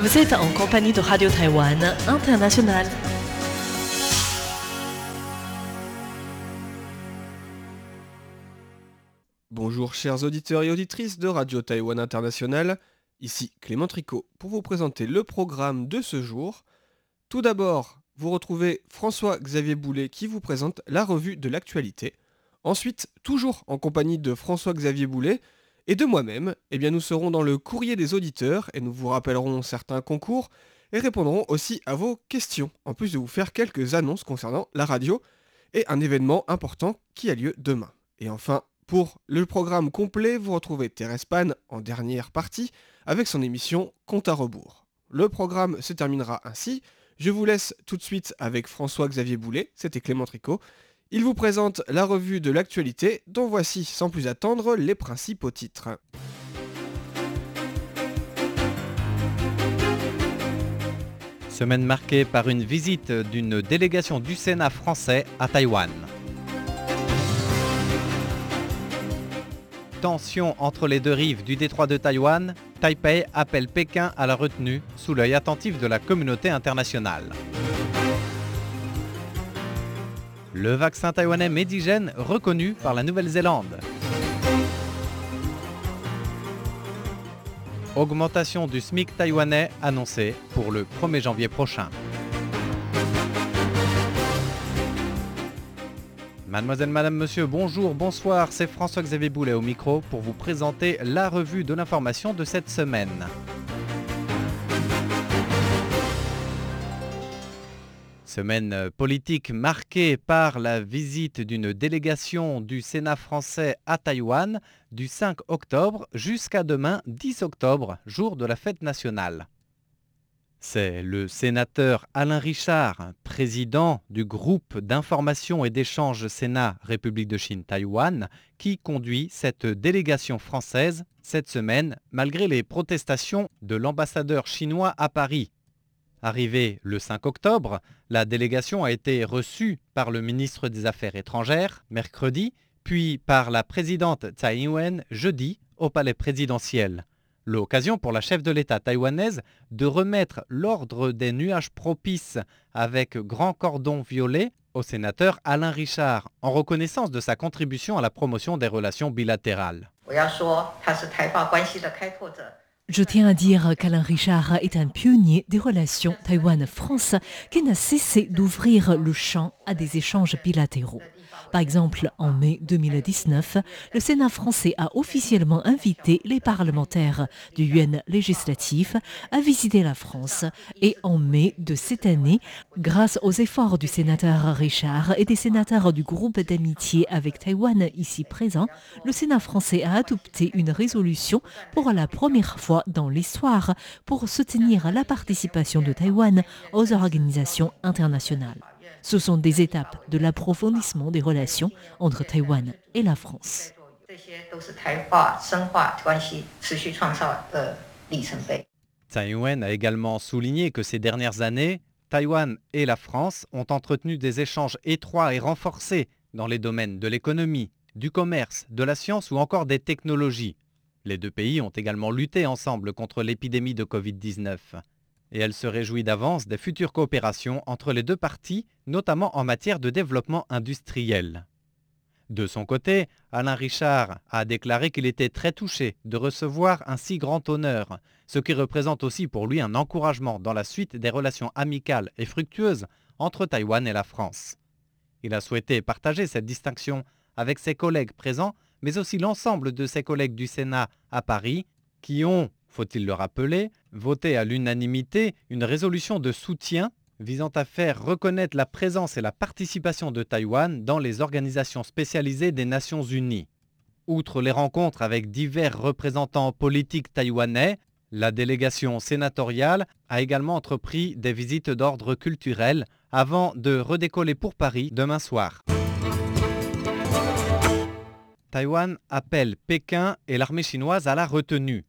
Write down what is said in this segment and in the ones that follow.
Vous êtes en compagnie de Radio Taïwan International. Bonjour chers auditeurs et auditrices de Radio Taïwan International, ici Clément Tricot pour vous présenter le programme de ce jour. Tout d'abord, vous retrouvez François-Xavier Boulet qui vous présente la revue de l'actualité. Ensuite, toujours en compagnie de François-Xavier Boulet et de moi-même, eh bien nous serons dans le courrier des auditeurs et nous vous rappellerons certains concours et répondrons aussi à vos questions, en plus de vous faire quelques annonces concernant la radio et un événement important qui a lieu demain. Et enfin, pour le programme complet, vous retrouvez Thérèse Pan en dernière partie avec son émission Compte à rebours. Le programme se terminera ainsi. Je vous laisse tout de suite avec François-Xavier Boulet, c'était Clément Tricot. Il vous présente la revue de l'actualité dont voici sans plus attendre les principaux titres. Semaine marquée par une visite d'une délégation du Sénat français à Taïwan. Tension entre les deux rives du détroit de Taïwan, Taipei appelle Pékin à la retenue sous l'œil attentif de la communauté internationale. Le vaccin taïwanais Medigène reconnu par la Nouvelle-Zélande. Augmentation du SMIC taïwanais annoncée pour le 1er janvier prochain. Mademoiselle, Madame, Monsieur, bonjour, bonsoir, c'est François-Xavier Boulet au micro pour vous présenter la revue de l'information de cette semaine. Semaine politique marquée par la visite d'une délégation du Sénat français à Taïwan du 5 octobre jusqu'à demain 10 octobre, jour de la fête nationale. C'est le sénateur Alain Richard, président du groupe d'information et d'échange Sénat République de Chine Taïwan, qui conduit cette délégation française cette semaine malgré les protestations de l'ambassadeur chinois à Paris. Arrivé le 5 octobre, la délégation a été reçue par le ministre des Affaires étrangères mercredi, puis par la présidente Tsai Ing-wen jeudi au palais présidentiel. L'occasion pour la chef de l'État taïwanaise de remettre l'ordre des nuages propices avec grand cordon violet au sénateur Alain Richard, en reconnaissance de sa contribution à la promotion des relations bilatérales. Je tiens à dire qu'Alain Richard est un pionnier des relations Taïwan-France qui n'a cessé d'ouvrir le champ à des échanges bilatéraux. Par exemple, en mai 2019, le Sénat français a officiellement invité les parlementaires du UN législatif à visiter la France. Et en mai de cette année, grâce aux efforts du sénateur Richard et des sénateurs du groupe d'amitié avec Taïwan ici présent, le Sénat français a adopté une résolution pour la première fois dans l'histoire pour soutenir la participation de Taïwan aux organisations internationales. Ce sont des étapes de l'approfondissement des relations entre Taïwan et la France. Tsai Ing-wen a également souligné que ces dernières années, Taïwan et la France ont entretenu des échanges étroits et renforcés dans les domaines de l'économie, du commerce, de la science ou encore des technologies. Les deux pays ont également lutté ensemble contre l'épidémie de Covid-19 et elle se réjouit d'avance des futures coopérations entre les deux parties, notamment en matière de développement industriel. De son côté, Alain Richard a déclaré qu'il était très touché de recevoir un si grand honneur, ce qui représente aussi pour lui un encouragement dans la suite des relations amicales et fructueuses entre Taïwan et la France. Il a souhaité partager cette distinction avec ses collègues présents, mais aussi l'ensemble de ses collègues du Sénat à Paris, qui ont faut-il le rappeler, voté à l'unanimité une résolution de soutien visant à faire reconnaître la présence et la participation de Taïwan dans les organisations spécialisées des Nations Unies. Outre les rencontres avec divers représentants politiques taïwanais, la délégation sénatoriale a également entrepris des visites d'ordre culturel avant de redécoller pour Paris demain soir. Taïwan appelle Pékin et l'armée chinoise à la retenue.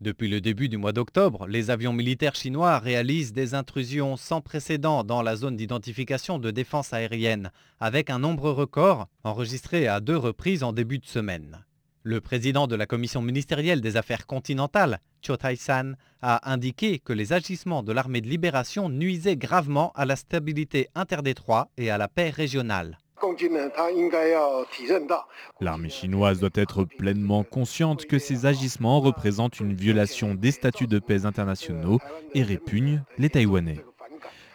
Depuis le début du mois d'octobre, les avions militaires chinois réalisent des intrusions sans précédent dans la zone d'identification de défense aérienne, avec un nombre record enregistré à deux reprises en début de semaine. Le président de la commission ministérielle des affaires continentales, Cho Tai-san, a indiqué que les agissements de l'armée de libération nuisaient gravement à la stabilité interdétroit et à la paix régionale. L'armée chinoise doit être pleinement consciente que ces agissements représentent une violation des statuts de paix internationaux et répugnent les Taïwanais.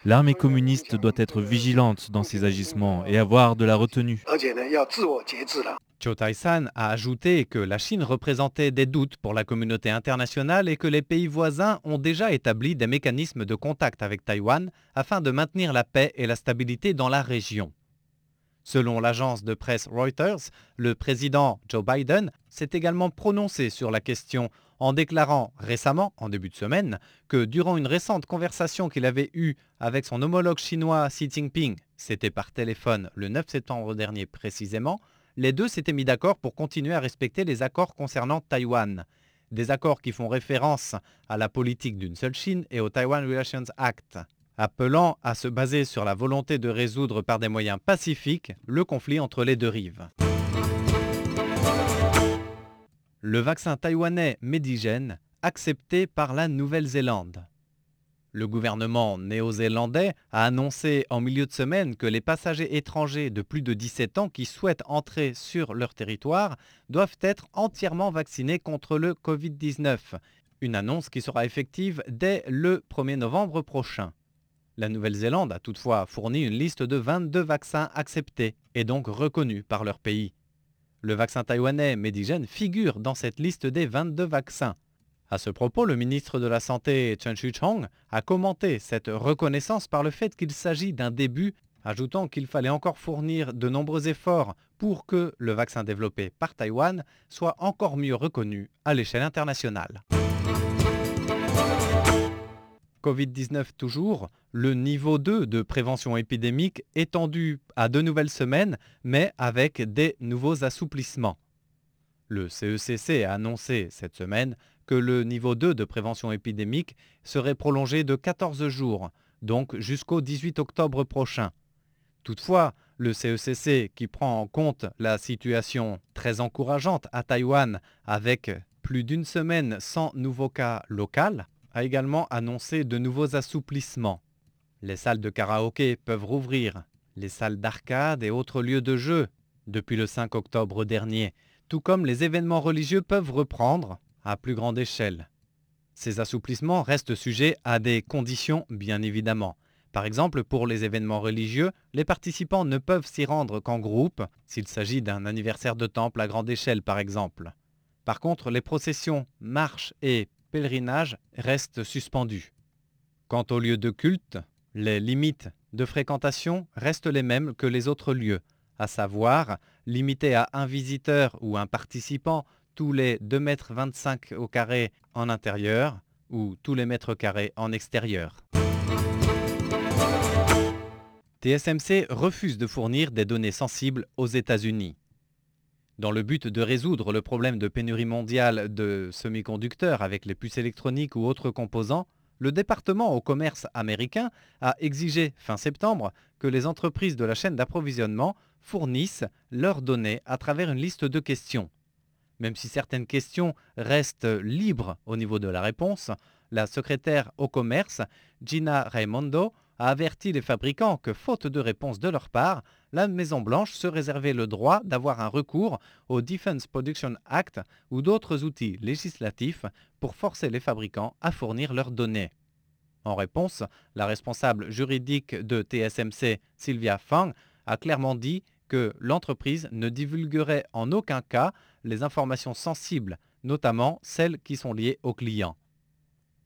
L'armée communiste doit être vigilante dans ses agissements et avoir de la retenue. Cho Tai-san a ajouté que la Chine représentait des doutes pour la communauté internationale et que les pays voisins ont déjà établi des mécanismes de contact avec Taïwan afin de maintenir la paix et la stabilité dans la région. Selon l'agence de presse Reuters, le président Joe Biden s'est également prononcé sur la question en déclarant récemment, en début de semaine, que durant une récente conversation qu'il avait eue avec son homologue chinois Xi Jinping, c'était par téléphone le 9 septembre dernier précisément, les deux s'étaient mis d'accord pour continuer à respecter les accords concernant Taïwan. Des accords qui font référence à la politique d'une seule Chine et au Taiwan Relations Act appelant à se baser sur la volonté de résoudre par des moyens pacifiques le conflit entre les deux rives. Le vaccin taïwanais Medigen accepté par la Nouvelle-Zélande. Le gouvernement néo-zélandais a annoncé en milieu de semaine que les passagers étrangers de plus de 17 ans qui souhaitent entrer sur leur territoire doivent être entièrement vaccinés contre le Covid-19. Une annonce qui sera effective dès le 1er novembre prochain. La Nouvelle-Zélande a toutefois fourni une liste de 22 vaccins acceptés et donc reconnus par leur pays. Le vaccin taïwanais Medigen figure dans cette liste des 22 vaccins. À ce propos, le ministre de la Santé Chen Shih-chong a commenté cette reconnaissance par le fait qu'il s'agit d'un début, ajoutant qu'il fallait encore fournir de nombreux efforts pour que le vaccin développé par Taïwan soit encore mieux reconnu à l'échelle internationale. Covid-19 toujours, le niveau 2 de prévention épidémique étendu à deux nouvelles semaines, mais avec des nouveaux assouplissements. Le CECC a annoncé cette semaine que le niveau 2 de prévention épidémique serait prolongé de 14 jours, donc jusqu'au 18 octobre prochain. Toutefois, le CECC, qui prend en compte la situation très encourageante à Taïwan avec plus d'une semaine sans nouveaux cas locaux, a également annoncé de nouveaux assouplissements. Les salles de karaoké peuvent rouvrir, les salles d'arcade et autres lieux de jeu depuis le 5 octobre dernier, tout comme les événements religieux peuvent reprendre à plus grande échelle. Ces assouplissements restent sujets à des conditions bien évidemment. Par exemple, pour les événements religieux, les participants ne peuvent s'y rendre qu'en groupe, s'il s'agit d'un anniversaire de temple à grande échelle par exemple. Par contre, les processions, marches et pèlerinage reste suspendu. Quant aux lieux de culte, les limites de fréquentation restent les mêmes que les autres lieux, à savoir limiter à un visiteur ou un participant tous les 2,25 m au carré en intérieur ou tous les mètres carrés en extérieur. TSMC refuse de fournir des données sensibles aux États-Unis. Dans le but de résoudre le problème de pénurie mondiale de semi-conducteurs avec les puces électroniques ou autres composants, le département au commerce américain a exigé fin septembre que les entreprises de la chaîne d'approvisionnement fournissent leurs données à travers une liste de questions. Même si certaines questions restent libres au niveau de la réponse, la secrétaire au commerce, Gina Raimondo, a averti les fabricants que, faute de réponse de leur part, la Maison-Blanche se réservait le droit d'avoir un recours au Defense Production Act ou d'autres outils législatifs pour forcer les fabricants à fournir leurs données. En réponse, la responsable juridique de TSMC, Sylvia Fang, a clairement dit que l'entreprise ne divulguerait en aucun cas les informations sensibles, notamment celles qui sont liées aux clients.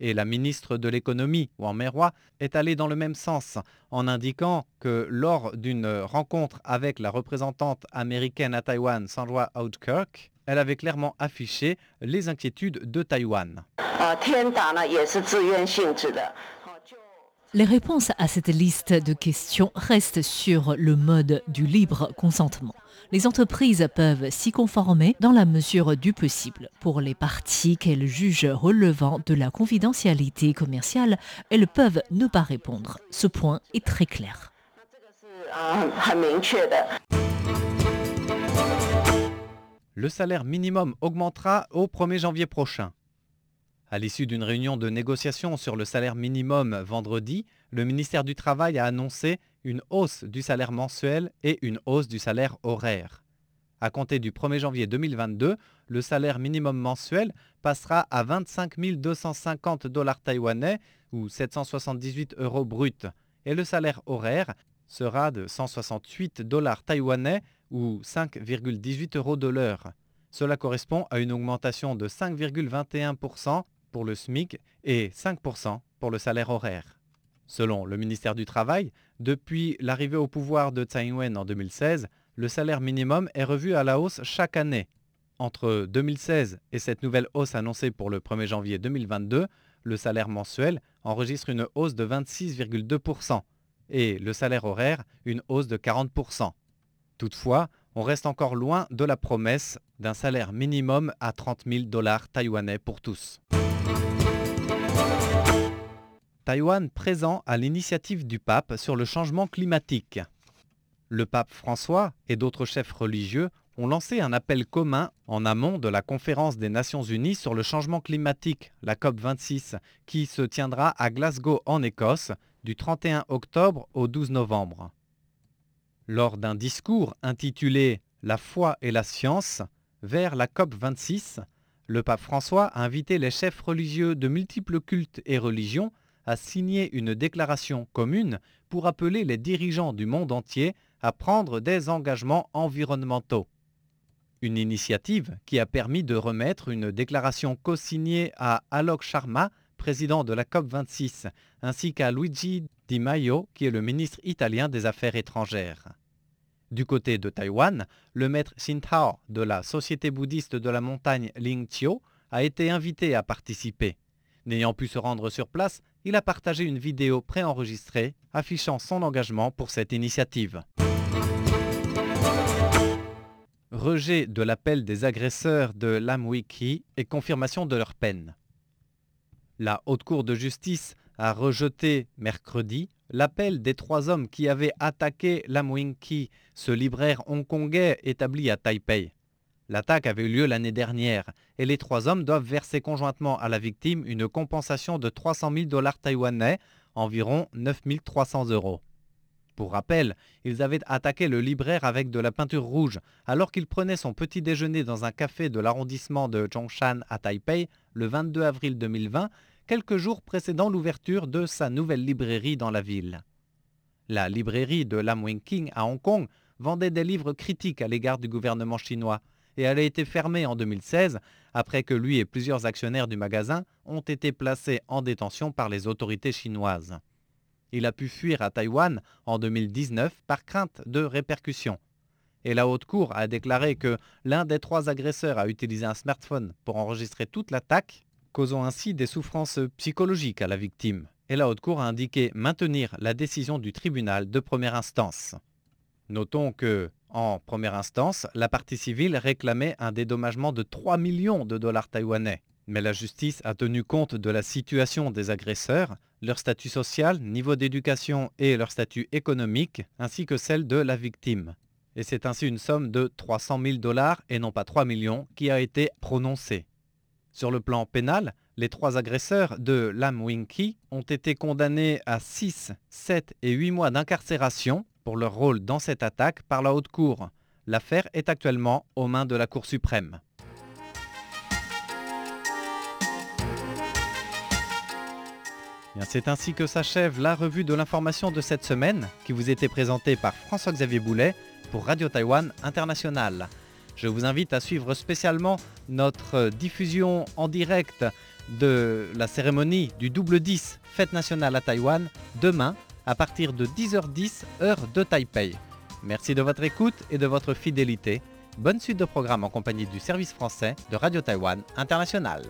Et la ministre de l'économie, Wang Meiroi, est allée dans le même sens en indiquant que lors d'une rencontre avec la représentante américaine à Taïwan, Sandra Oudkirk, elle avait clairement affiché les inquiétudes de Taïwan. Les réponses à cette liste de questions restent sur le mode du libre consentement. Les entreprises peuvent s'y conformer dans la mesure du possible. Pour les parties qu'elles jugent relevant de la confidentialité commerciale, elles peuvent ne pas répondre. Ce point est très clair. le salaire minimum augmentera au 1er janvier prochain. À l'issue d'une réunion de négociation sur le salaire minimum vendredi, le ministère du Travail a annoncé une hausse du salaire mensuel et une hausse du salaire horaire. À compter du 1er janvier 2022, le salaire minimum mensuel passera à 25 250 dollars taïwanais ou 778 euros bruts et le salaire horaire sera de 168 dollars taïwanais ou 5,18 euros de l'heure. Cela correspond à une augmentation de 5,21% pour le SMIC et 5% pour le salaire horaire. Selon le ministère du Travail, depuis l'arrivée au pouvoir de Tsai Ing-wen en 2016, le salaire minimum est revu à la hausse chaque année. Entre 2016 et cette nouvelle hausse annoncée pour le 1er janvier 2022, le salaire mensuel enregistre une hausse de 26,2% et le salaire horaire une hausse de 40%. Toutefois, on reste encore loin de la promesse d'un salaire minimum à 30 000 dollars taïwanais pour tous. Taïwan présent à l'initiative du pape sur le changement climatique. Le pape François et d'autres chefs religieux ont lancé un appel commun en amont de la conférence des Nations Unies sur le changement climatique, la COP26, qui se tiendra à Glasgow en Écosse du 31 octobre au 12 novembre. Lors d'un discours intitulé La foi et la science vers la COP26, le pape François a invité les chefs religieux de multiples cultes et religions à signer une déclaration commune pour appeler les dirigeants du monde entier à prendre des engagements environnementaux. Une initiative qui a permis de remettre une déclaration co-signée à Alok Sharma, président de la COP26, ainsi qu'à Luigi Di Maio, qui est le ministre italien des Affaires étrangères. Du côté de Taïwan, le maître Xintao de la Société bouddhiste de la montagne Lingqiu a été invité à participer. N'ayant pu se rendre sur place, il a partagé une vidéo préenregistrée affichant son engagement pour cette initiative. Rejet de l'appel des agresseurs de Lamwiki et confirmation de leur peine. La Haute Cour de justice a rejeté mercredi l'appel des trois hommes qui avaient attaqué Lam Wing-ki, ce libraire hongkongais établi à Taipei. L'attaque avait eu lieu l'année dernière et les trois hommes doivent verser conjointement à la victime une compensation de 300 000 dollars taïwanais, environ 9 300 euros. Pour rappel, ils avaient attaqué le libraire avec de la peinture rouge alors qu'il prenait son petit déjeuner dans un café de l'arrondissement de Zhongshan à Taipei le 22 avril 2020 quelques jours précédant l'ouverture de sa nouvelle librairie dans la ville. La librairie de Lam Wing King à Hong Kong vendait des livres critiques à l'égard du gouvernement chinois et elle a été fermée en 2016 après que lui et plusieurs actionnaires du magasin ont été placés en détention par les autorités chinoises. Il a pu fuir à Taïwan en 2019 par crainte de répercussions. Et la haute cour a déclaré que l'un des trois agresseurs a utilisé un smartphone pour enregistrer toute l'attaque causant ainsi des souffrances psychologiques à la victime. Et la Haute Cour a indiqué maintenir la décision du tribunal de première instance. Notons que, en première instance, la partie civile réclamait un dédommagement de 3 millions de dollars taïwanais. Mais la justice a tenu compte de la situation des agresseurs, leur statut social, niveau d'éducation et leur statut économique, ainsi que celle de la victime. Et c'est ainsi une somme de 300 000 dollars et non pas 3 millions qui a été prononcée. Sur le plan pénal, les trois agresseurs de Lam Wing ont été condamnés à 6, 7 et 8 mois d'incarcération pour leur rôle dans cette attaque par la Haute Cour. L'affaire est actuellement aux mains de la Cour suprême. C'est ainsi que s'achève la revue de l'information de cette semaine qui vous était présentée par François-Xavier Boulet pour Radio Taïwan International. Je vous invite à suivre spécialement notre diffusion en direct de la cérémonie du double 10 Fête nationale à Taïwan demain à partir de 10h10 heure de Taipei. Merci de votre écoute et de votre fidélité. Bonne suite de programme en compagnie du service français de Radio Taïwan International.